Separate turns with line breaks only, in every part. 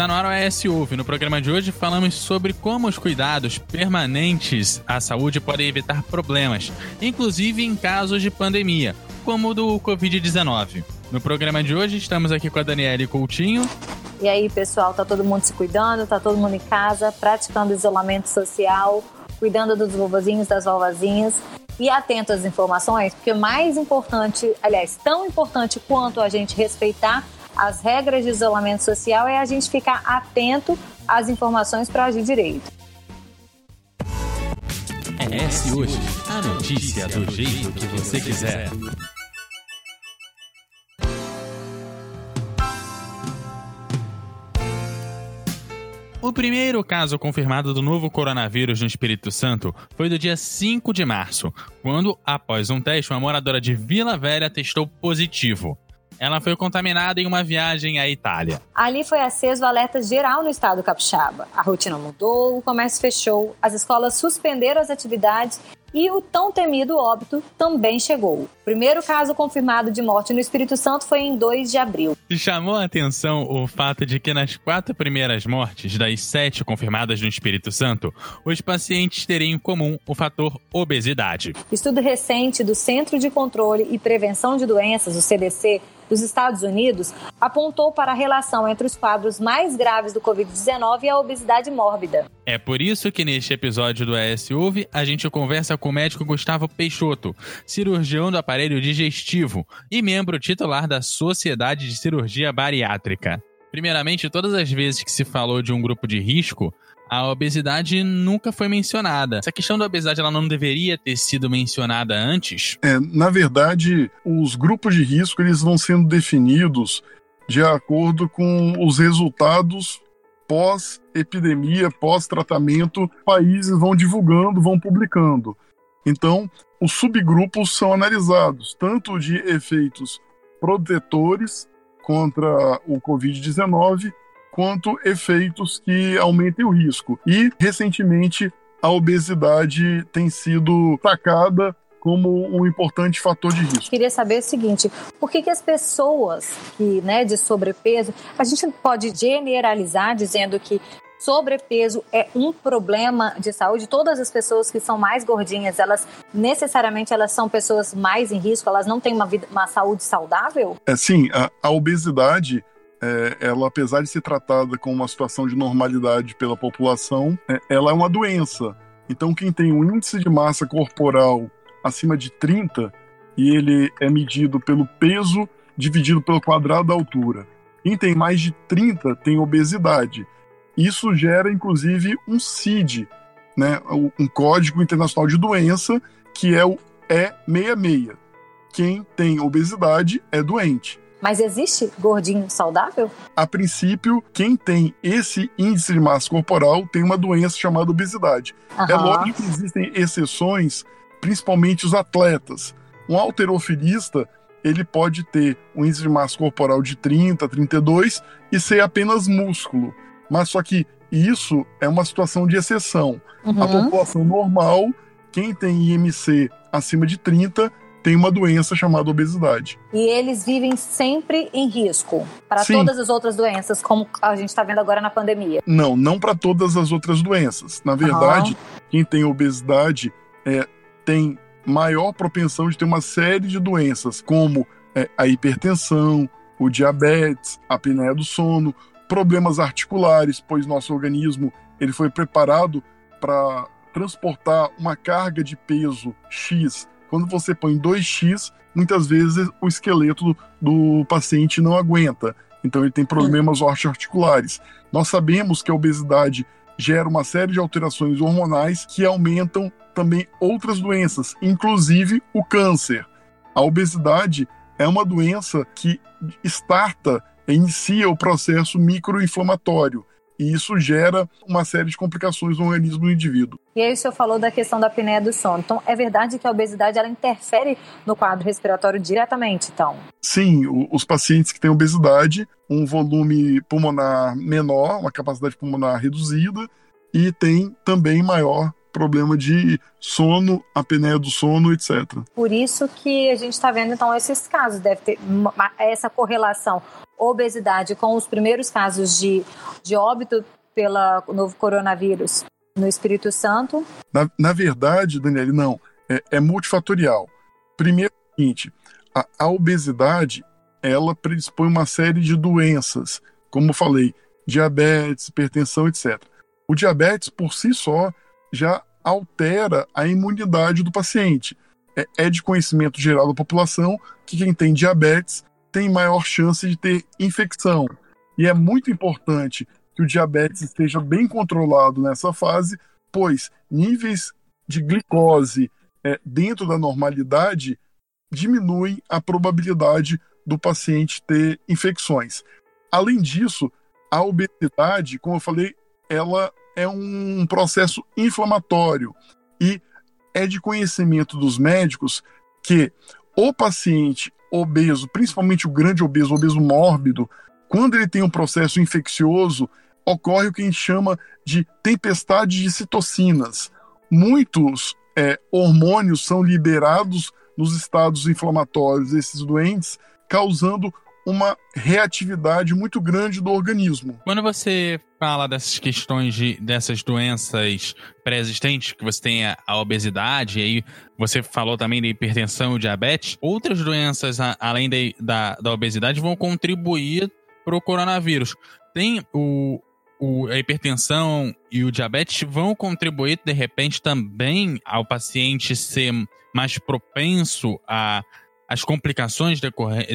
está no ar o Ouve. No programa de hoje falamos sobre como os cuidados permanentes à saúde podem evitar problemas, inclusive em casos de pandemia, como o do Covid-19. No programa de hoje estamos aqui com a Daniele Coutinho.
E aí, pessoal, tá todo mundo se cuidando, tá todo mundo em casa, praticando isolamento social, cuidando dos vovozinhos, das vovozinhas e atento às informações, porque mais importante, aliás, tão importante quanto a gente respeitar as regras de isolamento social é a gente ficar atento às informações para agir direito.
É hoje, a notícia do jeito que você quiser. O primeiro caso confirmado do novo coronavírus no Espírito Santo foi do dia 5 de março, quando, após um teste, uma moradora de Vila Velha testou positivo. Ela foi contaminada em uma viagem à Itália.
Ali foi aceso o alerta geral no estado capixaba. A rotina mudou, o comércio fechou, as escolas suspenderam as atividades e o tão temido óbito também chegou. O primeiro caso confirmado de morte no Espírito Santo foi em 2 de abril.
Chamou a atenção o fato de que nas quatro primeiras mortes das sete confirmadas no Espírito Santo, os pacientes teriam em comum o fator obesidade.
Estudo recente do Centro de Controle e Prevenção de Doenças, o CDC, dos Estados Unidos apontou para a relação entre os quadros mais graves do Covid-19 e a obesidade mórbida.
É por isso que neste episódio do Ouve, a gente conversa com o médico Gustavo Peixoto, cirurgião do aparelho digestivo e membro titular da Sociedade de Cirurgia Bariátrica. Primeiramente, todas as vezes que se falou de um grupo de risco, a obesidade nunca foi mencionada. Essa questão da obesidade ela não deveria ter sido mencionada antes?
É, na verdade, os grupos de risco eles vão sendo definidos de acordo com os resultados pós-epidemia, pós-tratamento, países vão divulgando, vão publicando. Então, os subgrupos são analisados, tanto de efeitos protetores contra o Covid-19, quanto efeitos que aumentem o risco. E, recentemente, a obesidade tem sido tacada como um importante fator de risco.
Queria saber o seguinte: por que, que as pessoas que, né, de sobrepeso, a gente pode generalizar dizendo que sobrepeso é um problema de saúde? Todas as pessoas que são mais gordinhas, elas necessariamente elas são pessoas mais em risco, elas não têm uma, vida, uma saúde saudável?
É sim, a, a obesidade é, ela, apesar de ser tratada como uma situação de normalidade pela população, é, ela é uma doença. Então, quem tem um índice de massa corporal acima de 30 e ele é medido pelo peso dividido pelo quadrado da altura. Quem tem mais de 30 tem obesidade. Isso gera, inclusive, um CID, né, um Código Internacional de Doença, que é o E66. Quem tem obesidade é doente.
Mas existe gordinho saudável?
A princípio, quem tem esse índice de massa corporal tem uma doença chamada obesidade. Uhum. É lógico que existem exceções, principalmente os atletas. Um alterofilista, ele pode ter um índice de massa corporal de 30, 32 e ser apenas músculo. Mas só que isso é uma situação de exceção. Uhum. A população normal, quem tem IMC acima de 30, tem uma doença chamada obesidade.
E eles vivem sempre em risco para todas as outras doenças, como a gente está vendo agora na pandemia?
Não, não para todas as outras doenças. Na verdade, uhum. quem tem obesidade é, tem maior propensão de ter uma série de doenças, como é, a hipertensão, o diabetes, a apneia do sono, problemas articulares, pois nosso organismo ele foi preparado para transportar uma carga de peso X quando você põe 2x, muitas vezes o esqueleto do, paciente não aguenta. Então ele tem problemas osteoarticulares. Nós sabemos que a obesidade gera uma série de alterações hormonais que aumentam também outras doenças, inclusive o câncer. A obesidade é uma doença que starta, inicia o processo microinflamatório e isso gera uma série de complicações no organismo do indivíduo.
E aí o senhor falou da questão da apneia do sono. Então, é verdade que a obesidade ela interfere no quadro respiratório diretamente, então?
Sim, os pacientes que têm obesidade, um volume pulmonar menor, uma capacidade pulmonar reduzida e tem também maior problema de sono, apneia do sono, etc.
Por isso que a gente está vendo então esses casos, deve ter essa correlação obesidade com os primeiros casos de, de óbito pelo novo coronavírus no Espírito Santo?
Na, na verdade, Daniele, não. É, é multifatorial. Primeiro, é o seguinte, a, a obesidade ela predispõe uma série de doenças, como eu falei, diabetes, hipertensão, etc. O diabetes, por si só, já altera a imunidade do paciente. É, é de conhecimento geral da população que quem tem diabetes tem maior chance de ter infecção. E é muito importante que o diabetes esteja bem controlado nessa fase, pois níveis de glicose é, dentro da normalidade diminuem a probabilidade do paciente ter infecções. Além disso, a obesidade, como eu falei, ela é um processo inflamatório e é de conhecimento dos médicos que o paciente obeso, principalmente o grande obeso, o obeso mórbido, quando ele tem um processo infeccioso, ocorre o que a gente chama de tempestade de citocinas. Muitos é, hormônios são liberados nos estados inflamatórios desses doentes, causando uma reatividade muito grande do organismo.
Quando você fala dessas questões de dessas doenças pré-existentes, que você tem a, a, obesidade, e aí você falou também da hipertensão e diabetes, outras doenças a, além de, da, da obesidade vão contribuir para o coronavírus. Tem o, o, a hipertensão e o diabetes vão contribuir, de repente, também ao paciente ser mais propenso a as complicações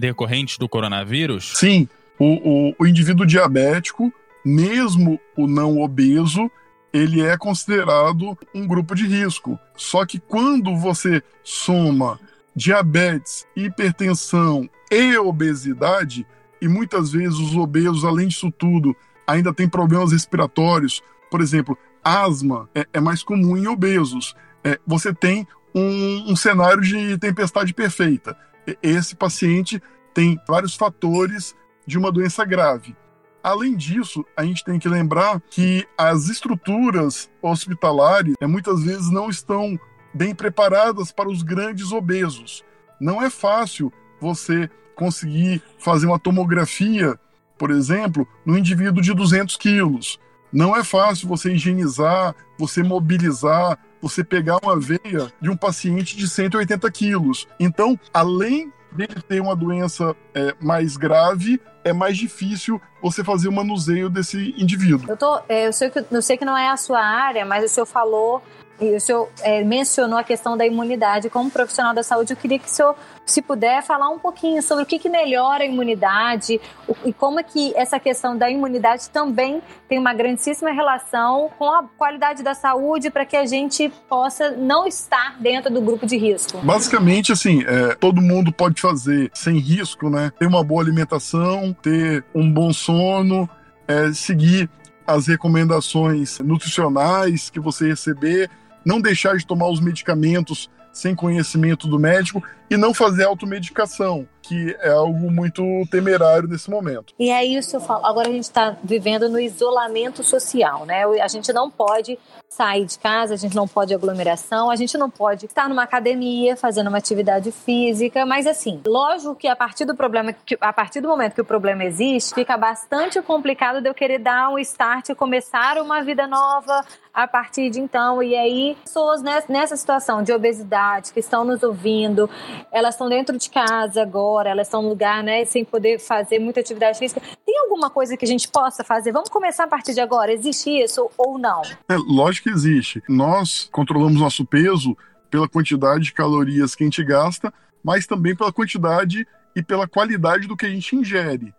decorrentes do coronavírus?
Sim, o, o, o indivíduo diabético, mesmo o não obeso, ele é considerado um grupo de risco. Só que quando você soma diabetes, hipertensão e obesidade, e muitas vezes os obesos, além disso tudo, ainda têm problemas respiratórios, por exemplo, asma é, é mais comum em obesos. É, você tem um, um cenário de tempestade perfeita. Esse paciente tem vários fatores de uma doença grave. Além disso, a gente tem que lembrar que as estruturas hospitalares é, muitas vezes não estão bem preparadas para os grandes obesos. Não é fácil você conseguir fazer uma tomografia, por exemplo, no indivíduo de 200 quilos. Não é fácil você higienizar, você mobilizar, você pegar uma veia de um paciente de 180 quilos. Então, além dele ter uma doença é, mais grave, é mais difícil você fazer o manuseio desse indivíduo.
Eu, é, sei que, eu sei que não é a sua área, mas o senhor falou e o senhor é, mencionou a questão da imunidade. Como profissional da saúde, eu queria que o senhor, se puder, falar um pouquinho sobre o que, que melhora a imunidade o, e como é que essa questão da imunidade também tem uma grandíssima relação com a qualidade da saúde para que a gente possa não estar dentro do grupo de risco.
Basicamente, assim, é, todo mundo pode fazer sem risco, né? Ter uma boa alimentação, ter um bom sono, é, seguir as recomendações nutricionais que você receber não deixar de tomar os medicamentos sem conhecimento do médico e não fazer automedicação, que é algo muito temerário nesse momento.
E aí o senhor fala, agora a gente está vivendo no isolamento social, né? A gente não pode sair de casa, a gente não pode aglomeração, a gente não pode estar numa academia fazendo uma atividade física, mas assim, lógico que a partir do problema, a partir do momento que o problema existe, fica bastante complicado de eu querer dar um start e começar uma vida nova a partir de então. E aí, pessoas nessa situação de obesidade que estão nos ouvindo, elas estão dentro de casa agora, elas estão no lugar, né, sem poder fazer muita atividade física. Tem alguma coisa que a gente possa fazer? Vamos começar a partir de agora? Existe isso ou não?
É, lógico que existe. Nós controlamos nosso peso pela quantidade de calorias que a gente gasta, mas também pela quantidade e pela qualidade do que a gente ingere.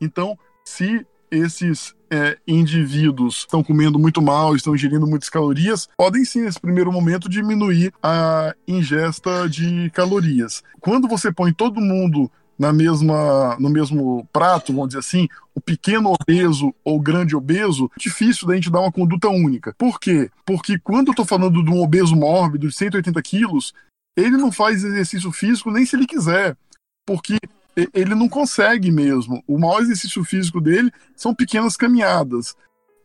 Então, se esses é, indivíduos estão comendo muito mal, estão ingerindo muitas calorias, podem sim, nesse primeiro momento, diminuir a ingesta de calorias. Quando você põe todo mundo na mesma, no mesmo prato, vamos dizer assim, o pequeno obeso ou grande obeso, é difícil da gente dar uma conduta única. Por quê? Porque quando eu estou falando de um obeso mórbido de 180 quilos, ele não faz exercício físico nem se ele quiser. Porque ele não consegue mesmo. O maior exercício físico dele são pequenas caminhadas.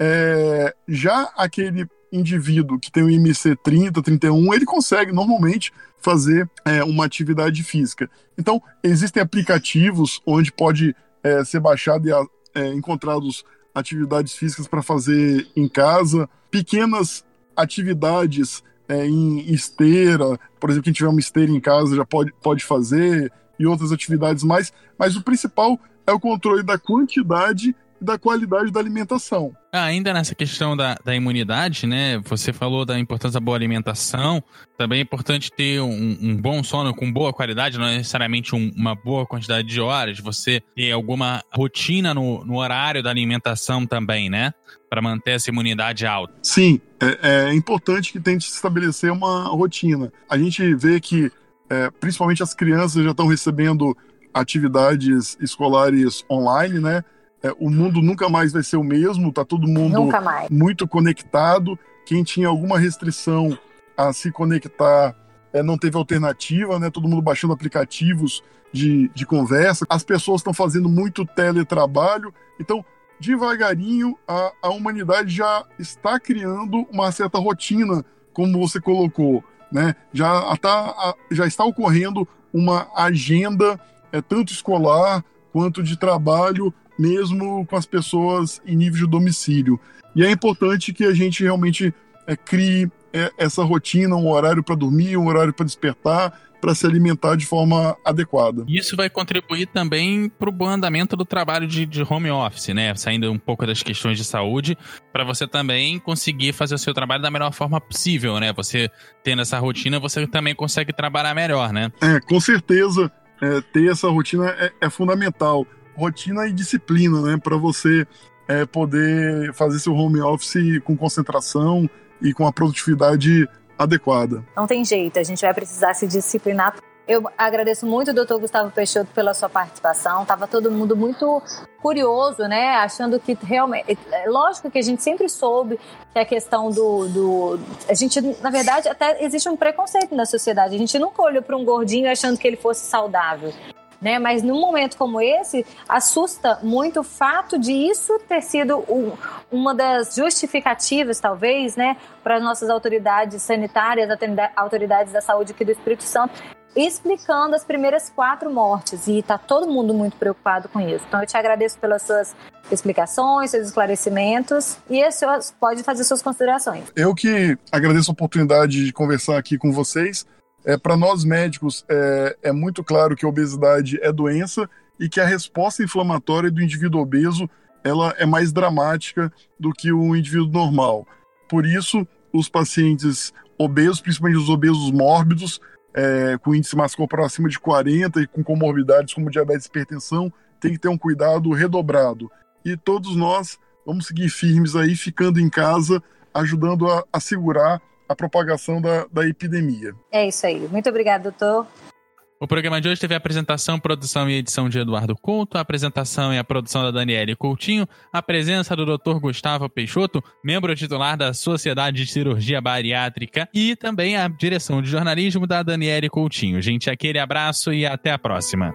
É, já aquele indivíduo que tem o IMC 30, 31, ele consegue normalmente fazer é, uma atividade física. Então, existem aplicativos onde pode é, ser baixado e é, encontrados atividades físicas para fazer em casa, pequenas atividades é, em esteira, por exemplo, quem tiver uma esteira em casa já pode, pode fazer, e outras atividades mais, mas o principal é o controle da quantidade e da qualidade da alimentação.
Ah, ainda nessa questão da, da imunidade, né? Você falou da importância da boa alimentação. Também é importante ter um, um bom sono com boa qualidade, não é necessariamente um, uma boa quantidade de horas. Você ter alguma rotina no, no horário da alimentação também, né? Para manter essa imunidade alta.
Sim, é, é importante que tente estabelecer uma rotina. A gente vê que, é, principalmente as crianças já estão recebendo atividades escolares online, né? É, o mundo nunca mais vai ser o mesmo, tá todo mundo muito conectado. Quem tinha alguma restrição a se conectar é, não teve alternativa, né? Todo mundo baixando aplicativos de, de conversa. As pessoas estão fazendo muito teletrabalho. Então, devagarinho, a, a humanidade já está criando uma certa rotina, como você colocou. Né? Já, tá, já está ocorrendo uma agenda é tanto escolar quanto de trabalho, mesmo com as pessoas em nível de domicílio. E é importante que a gente realmente é, crie é, essa rotina, um horário para dormir, um horário para despertar, para se alimentar de forma adequada.
Isso vai contribuir também para o bom andamento do trabalho de, de, home office, né? Saindo um pouco das questões de saúde, para você também conseguir fazer o seu trabalho da melhor forma possível, né? Você tendo essa rotina, você também consegue trabalhar melhor, né?
É, com certeza é, ter essa rotina é, é, fundamental. Rotina e disciplina, né? Para você é, poder fazer seu home office com concentração e com a produtividade adequada.
Não tem jeito, a gente vai precisar se disciplinar eu agradeço muito, doutor Gustavo Peixoto, pela sua participação. Tava todo mundo muito curioso, né? Achando que realmente. É lógico que a gente sempre soube que a questão do. do a gente, na verdade, até existe um preconceito na sociedade. A gente nunca olhou para um gordinho achando que ele fosse saudável. Né? Mas num momento como esse, assusta muito o fato de isso ter sido um, uma das justificativas, talvez, né, para as nossas autoridades sanitárias, autoridades da saúde aqui do Espírito Santo, explicando as primeiras quatro mortes e está todo mundo muito preocupado com isso. Então eu te agradeço pelas suas explicações, seus esclarecimentos e pode fazer suas considerações.
Eu que agradeço a oportunidade de conversar aqui com vocês. É, Para nós médicos, é, é muito claro que a obesidade é doença e que a resposta inflamatória do indivíduo obeso ela é mais dramática do que o indivíduo normal. Por isso, os pacientes obesos, principalmente os obesos mórbidos, é, com índice massa corporal acima de 40 e com comorbidades como diabetes e hipertensão, tem que ter um cuidado redobrado. E todos nós vamos seguir firmes aí, ficando em casa, ajudando a, a segurar a propagação da, da epidemia.
É isso aí. Muito obrigado, doutor.
O programa de hoje teve a apresentação, produção e edição de Eduardo Couto, a apresentação e a produção da Daniele Coutinho, a presença do Dr. Gustavo Peixoto, membro titular da Sociedade de Cirurgia Bariátrica, e também a direção de jornalismo da Daniele Coutinho. Gente, aquele abraço e até a próxima.